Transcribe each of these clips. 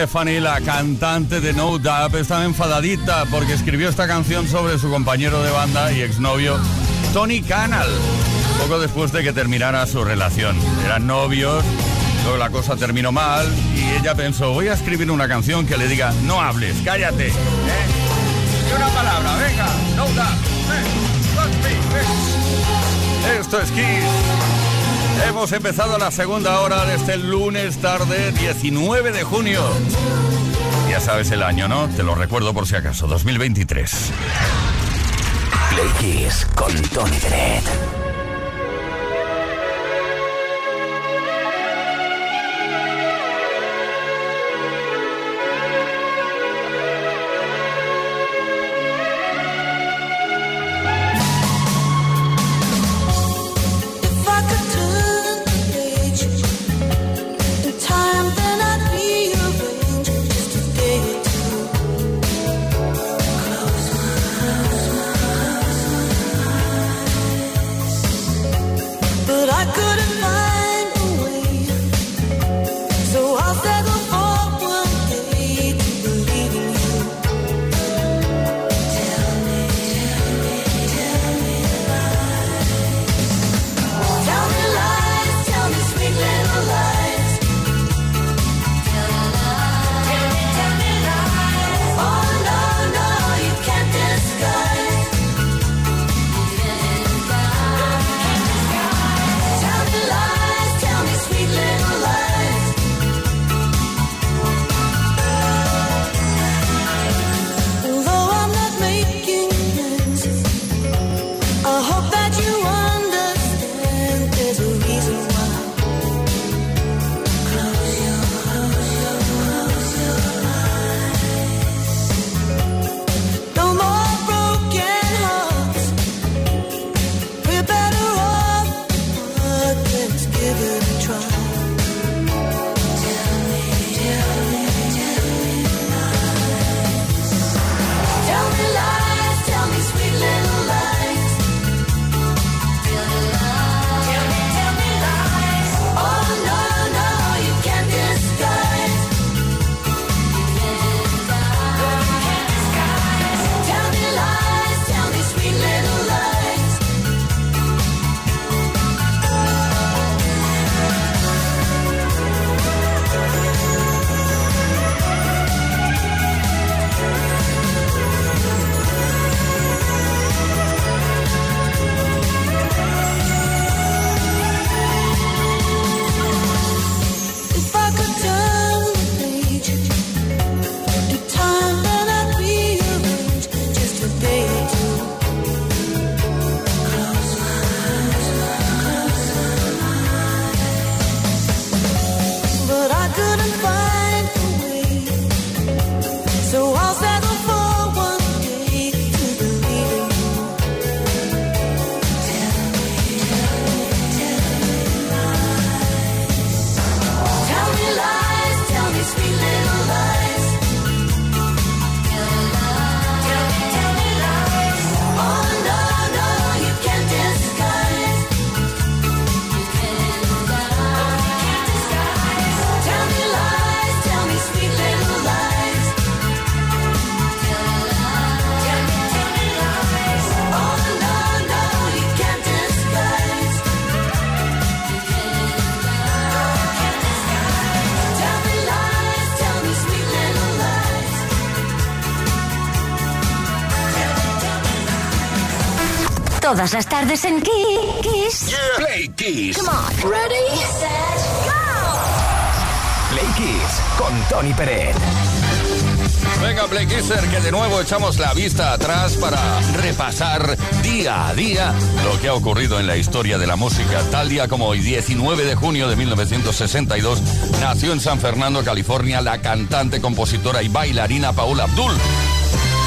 Stephanie, la cantante de No Doubt, está enfadadita porque escribió esta canción sobre su compañero de banda y exnovio Tony Canal, poco después de que terminara su relación. Eran novios, luego la cosa terminó mal y ella pensó, voy a escribir una canción que le diga, no hables, cállate. ¿eh? Y una palabra, venga, No Doubt. Esto es Kiss. Hemos empezado la segunda hora de este lunes tarde 19 de junio. Ya sabes el año, ¿no? Te lo recuerdo por si acaso, 2023. Play Kiss con Tony Dredd. Todas las tardes en Kiss. Play Kiss. Come on. Ready, set, go. Play Kiss con Tony Pérez. Venga, Play Kisser, que de nuevo echamos la vista atrás para repasar día a día lo que ha ocurrido en la historia de la música. Tal día como hoy, 19 de junio de 1962, nació en San Fernando, California, la cantante, compositora y bailarina Paula Abdul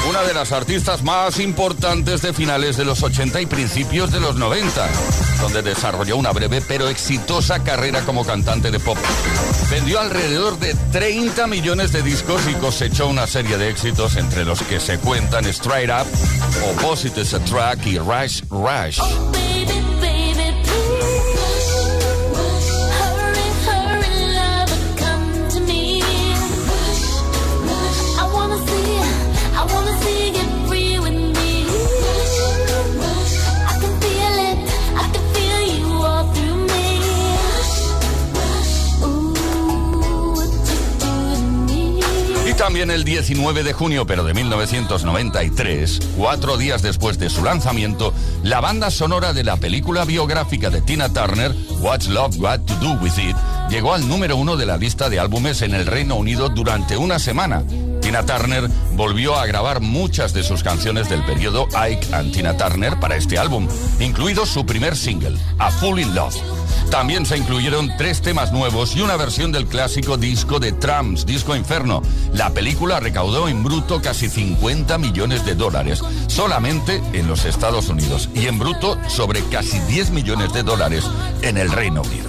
una de las artistas más importantes de finales de los 80 y principios de los 90, donde desarrolló una breve pero exitosa carrera como cantante de pop. Vendió alrededor de 30 millones de discos y cosechó una serie de éxitos entre los que se cuentan Straight Up, Opposites Attract y Rush Rush. También el 19 de junio, pero de 1993, cuatro días después de su lanzamiento, la banda sonora de la película biográfica de Tina Turner, What's Love Got to Do With It, llegó al número uno de la lista de álbumes en el Reino Unido durante una semana. Tina Turner volvió a grabar muchas de sus canciones del periodo Ike and Tina Turner para este álbum, incluido su primer single, A Full in Love. También se incluyeron tres temas nuevos y una versión del clásico disco de Trams, Disco Inferno. La película recaudó en bruto casi 50 millones de dólares, solamente en los Estados Unidos, y en bruto sobre casi 10 millones de dólares en el Reino Unido.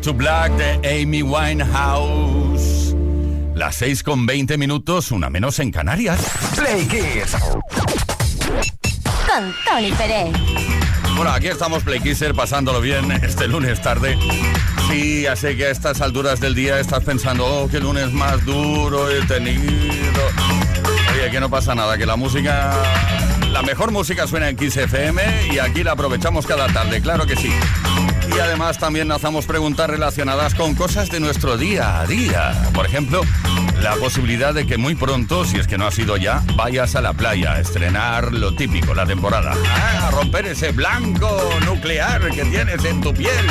To Black de Amy Winehouse. Las 6 con 20 minutos, una menos en Canarias. Play Kids. Con Tony Pérez. Bueno, aquí estamos Play Kisser pasándolo bien este lunes tarde. Sí, ya sé que a estas alturas del día estás pensando, oh, qué lunes más duro he tenido. Oye, que no pasa nada, que la música, la mejor música suena en Kiss FM y aquí la aprovechamos cada tarde, claro que sí. Además también hacemos preguntas relacionadas con cosas de nuestro día a día. Por ejemplo, la posibilidad de que muy pronto, si es que no ha sido ya, vayas a la playa a estrenar lo típico, la temporada. Ah, a romper ese blanco nuclear que tienes en tu piel.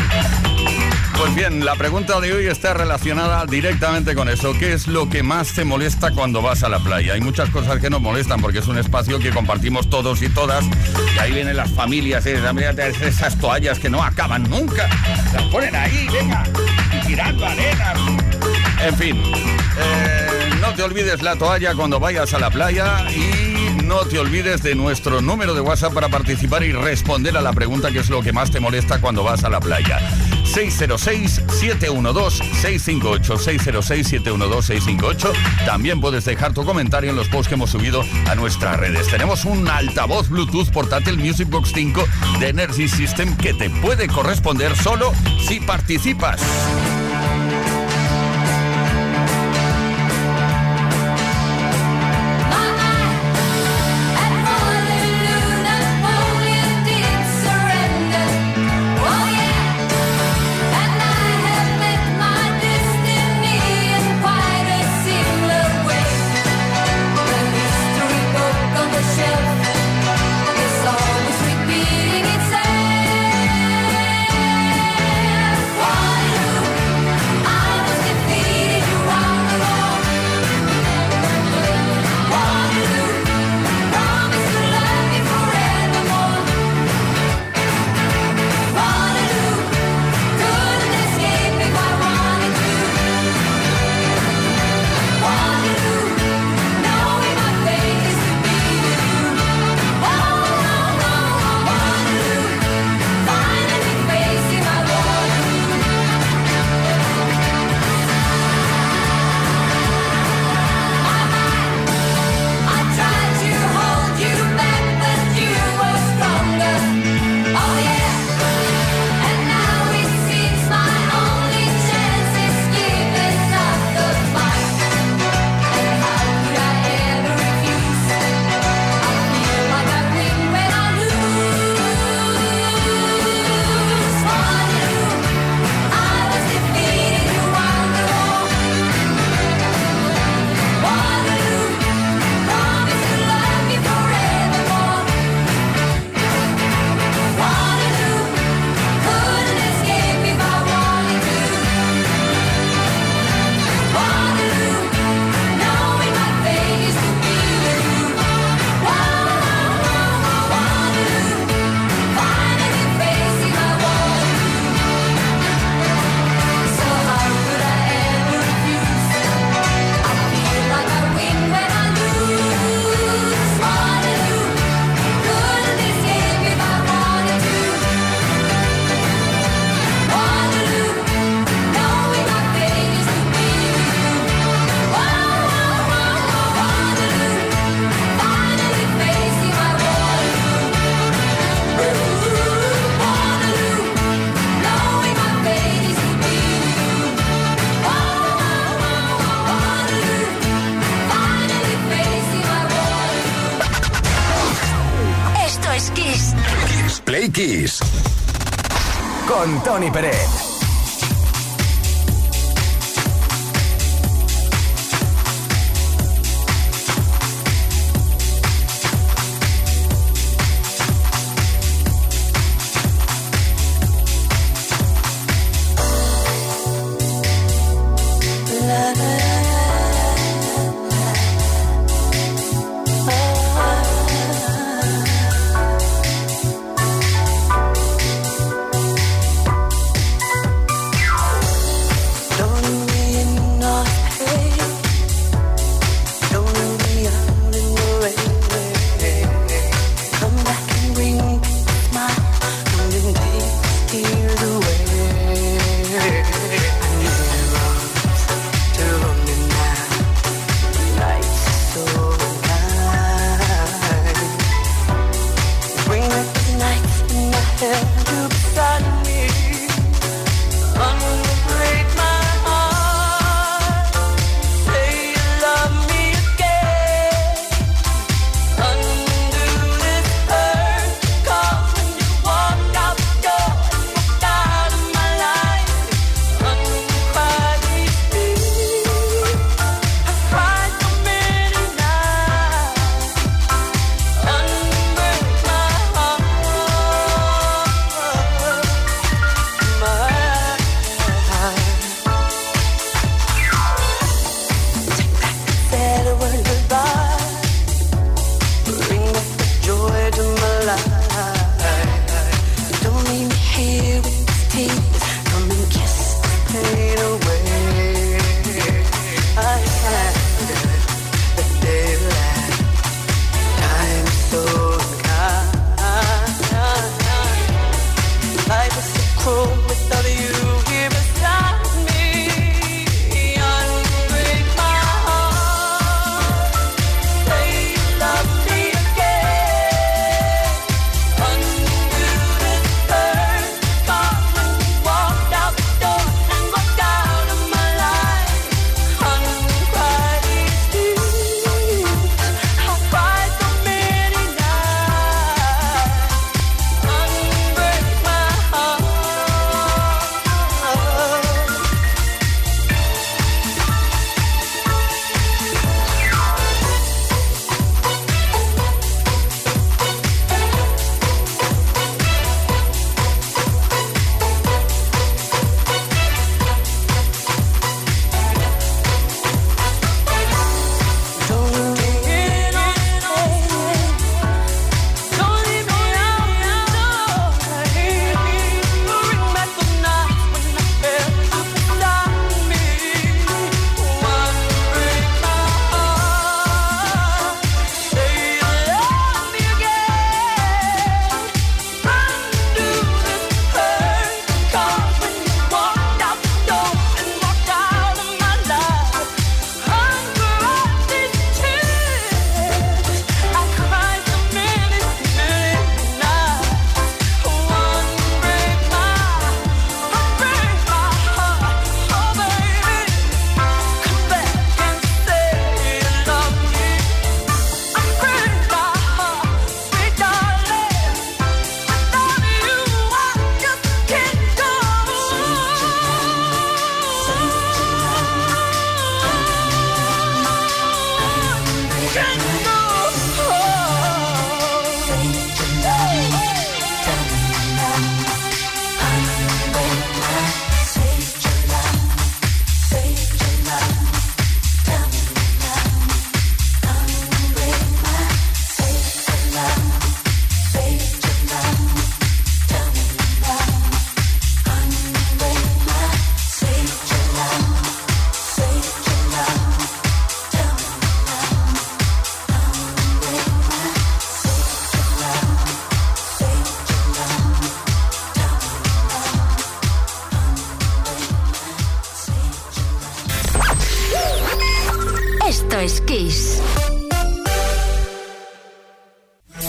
Pues bien, la pregunta de hoy está relacionada directamente con eso. ¿Qué es lo que más te molesta cuando vas a la playa? Hay muchas cosas que nos molestan porque es un espacio que compartimos todos y todas. Y ahí vienen las familias, ¿eh? esas toallas que no acaban nunca. Las ponen ahí, venga. tirando arena. En fin, eh, no te olvides la toalla cuando vayas a la playa y no te olvides de nuestro número de WhatsApp para participar y responder a la pregunta que es lo que más te molesta cuando vas a la playa. 606-712-658. 606-712-658. También puedes dejar tu comentario en los posts que hemos subido a nuestras redes. Tenemos un altavoz Bluetooth portátil Music Box 5 de Energy System que te puede corresponder solo si participas.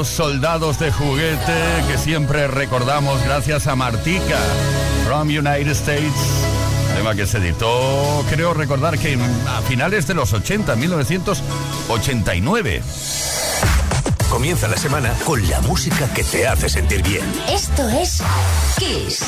Esos soldados de juguete que siempre recordamos gracias a Martica from United States. Tema que se editó, creo recordar que a finales de los 80, 1989. Comienza la semana con la música que te hace sentir bien. Esto es Kiss.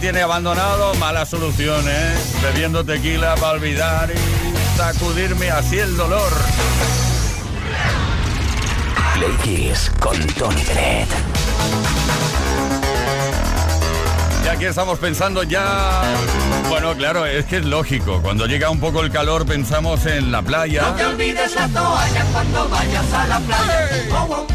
Tiene abandonado, mala solución, ¿eh? Bebiendo tequila para olvidar y sacudirme así el dolor. Play con Tony Bennett. Y aquí estamos pensando ya... Bueno, claro, es que es lógico. Cuando llega un poco el calor pensamos en la playa. No te olvides la toalla cuando vayas a la playa. Oh, oh,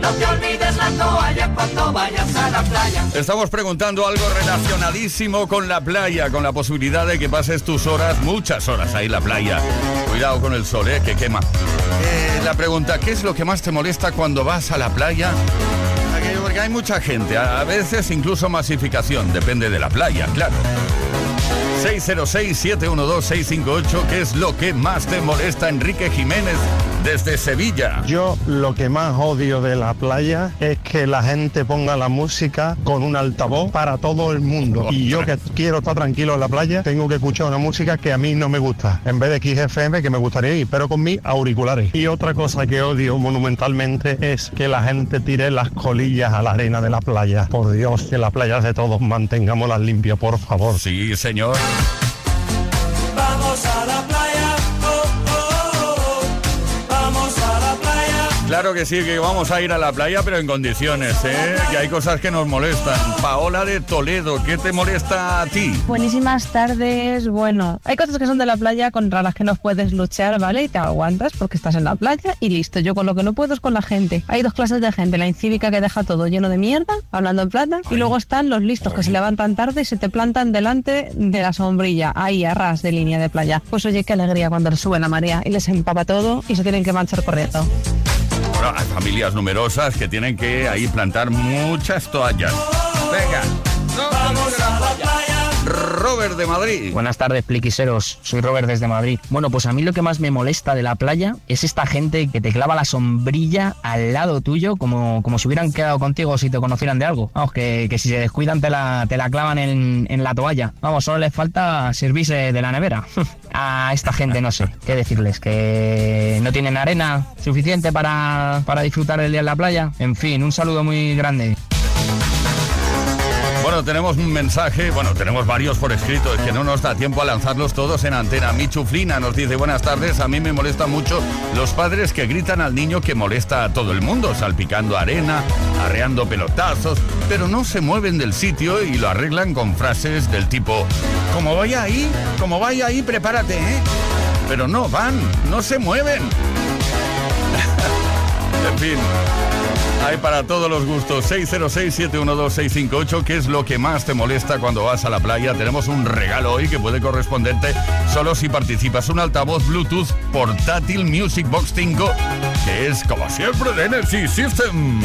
no te olvides la toalla cuando vayas a la playa. Estamos preguntando algo relacionadísimo con la playa, con la posibilidad de que pases tus horas, muchas horas ahí en la playa. Cuidado con el sol, ¿eh? que quema. Eh, la pregunta, ¿qué es lo que más te molesta cuando vas a la playa? Porque hay mucha gente, a veces incluso masificación, depende de la playa, claro. 606-712-658, ¿qué es lo que más te molesta, Enrique Jiménez, desde Sevilla? Yo lo que más odio de la playa es que la gente ponga la música con un altavoz para todo el mundo. Y yo que quiero estar tranquilo en la playa, tengo que escuchar una música que a mí no me gusta. En vez de XFM, que me gustaría ir, pero con mis auriculares. Y otra cosa que odio monumentalmente es que la gente tire las colillas a la arena de la playa. Por Dios, que las playas de todos mantengámoslas limpias, por favor. Sí, señor. Vamos Claro que sí, que vamos a ir a la playa, pero en condiciones, ¿eh? Que hay cosas que nos molestan. Paola de Toledo, ¿qué te molesta a ti? Buenísimas tardes. Bueno, hay cosas que son de la playa contra las que no puedes luchar, ¿vale? Y te aguantas porque estás en la playa y listo. Yo con lo que no puedo es con la gente. Hay dos clases de gente. La incívica que deja todo lleno de mierda, hablando en plata. Y luego están los listos que se levantan tarde y se te plantan delante de la sombrilla, ahí a ras de línea de playa. Pues oye, qué alegría cuando les sube la marea y les empapa todo y se tienen que marchar corriendo. Hay familias numerosas que tienen que ahí plantar muchas toallas. Venga. Vamos a la playa. Robert de Madrid. Buenas tardes, pliquiseros. Soy Robert desde Madrid. Bueno, pues a mí lo que más me molesta de la playa es esta gente que te clava la sombrilla al lado tuyo como, como si hubieran quedado contigo si te conocieran de algo. Vamos, que, que si se descuidan te la, te la clavan en, en la toalla. Vamos, solo les falta servirse de la nevera. A esta gente no sé qué decirles, que no tienen arena suficiente para, para disfrutar el día en la playa. En fin, un saludo muy grande. Tenemos un mensaje, bueno, tenemos varios por escrito, es que no nos da tiempo a lanzarlos todos en antena. Mi chuflina nos dice, buenas tardes, a mí me molesta mucho los padres que gritan al niño que molesta a todo el mundo, salpicando arena, arreando pelotazos, pero no se mueven del sitio y lo arreglan con frases del tipo, como vaya ahí, como vaya ahí, prepárate, ¿eh? Pero no van, no se mueven. en fin. Hay para todos los gustos. 606-712-658. ¿Qué es lo que más te molesta cuando vas a la playa? Tenemos un regalo hoy que puede corresponderte solo si participas. Un altavoz Bluetooth portátil Music Box 5, que es como siempre de Energy System.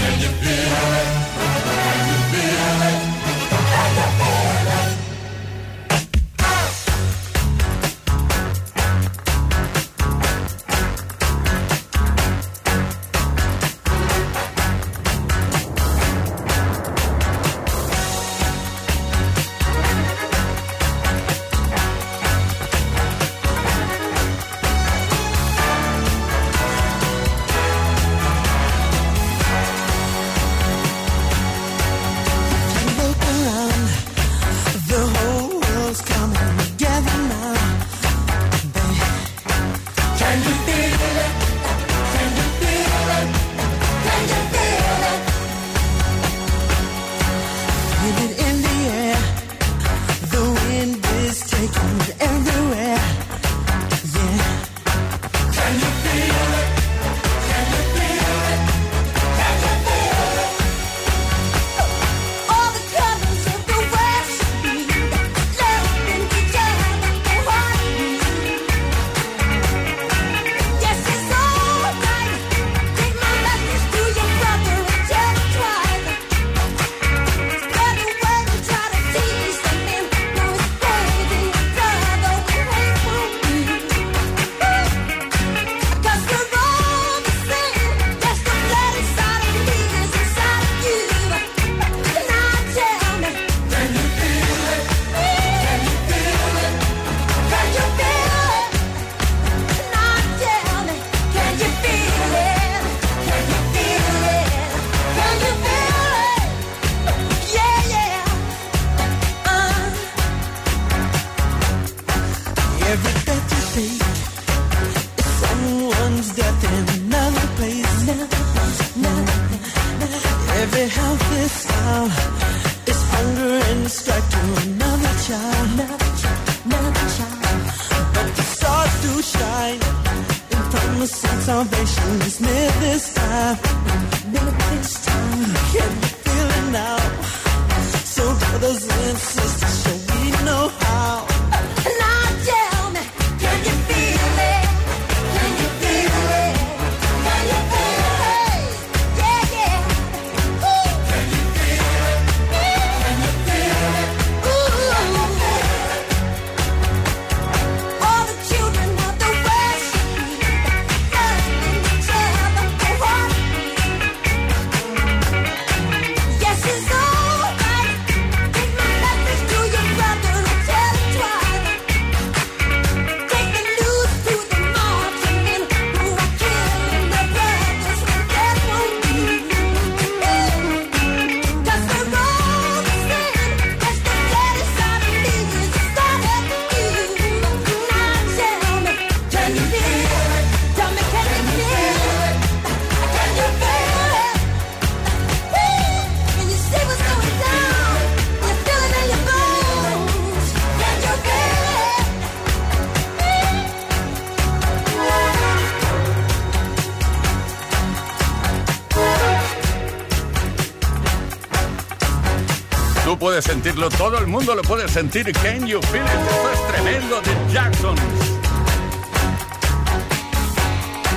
sentirlo, todo el mundo lo puede sentir. Can you feel it? Esto es tremendo de Jackson.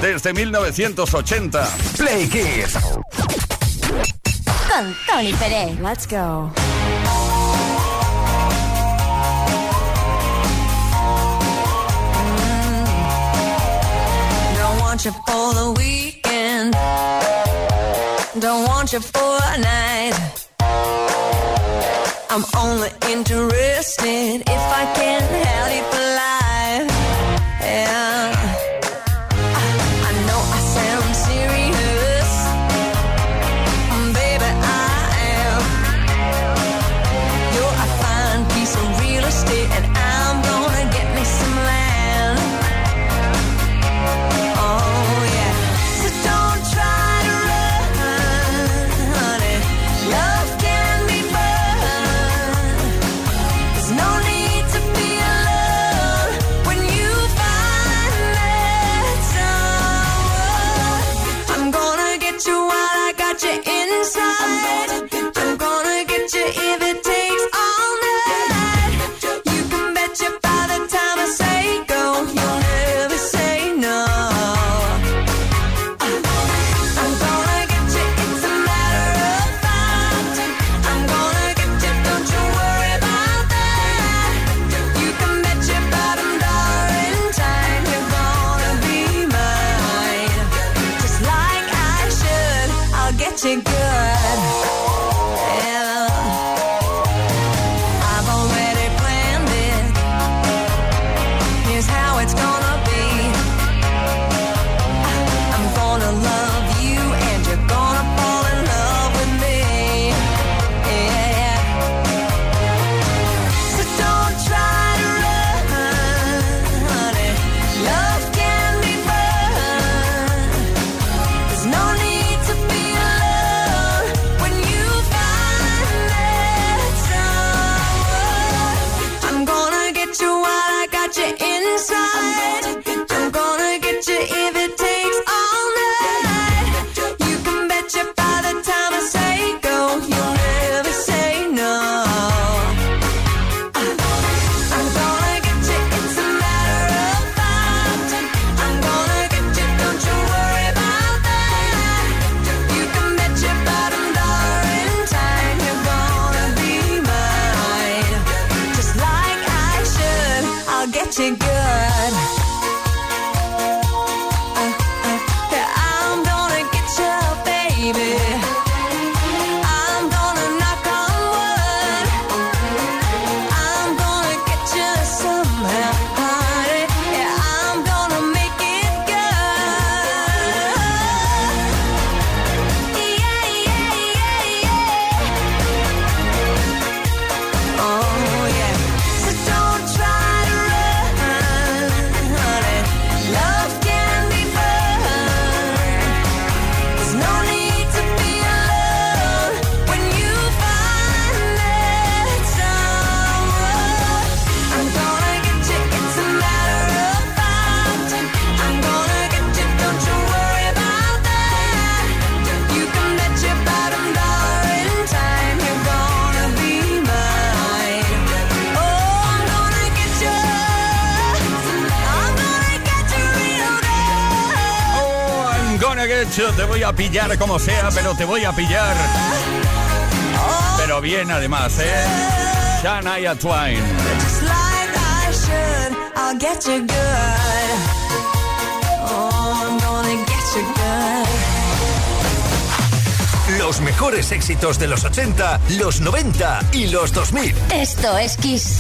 Desde 1980. Play Kiss. Con Tony Pérez. Let's go. Mm. Don't want you for the weekend. Don't want you for a night. I'm only interested if I can help you fly. mucho, te voy a pillar como sea, pero te voy a pillar. Pero bien además, ¿eh? Shania Twain. Los mejores éxitos de los 80, los 90 y los 2000. Esto es Kiss.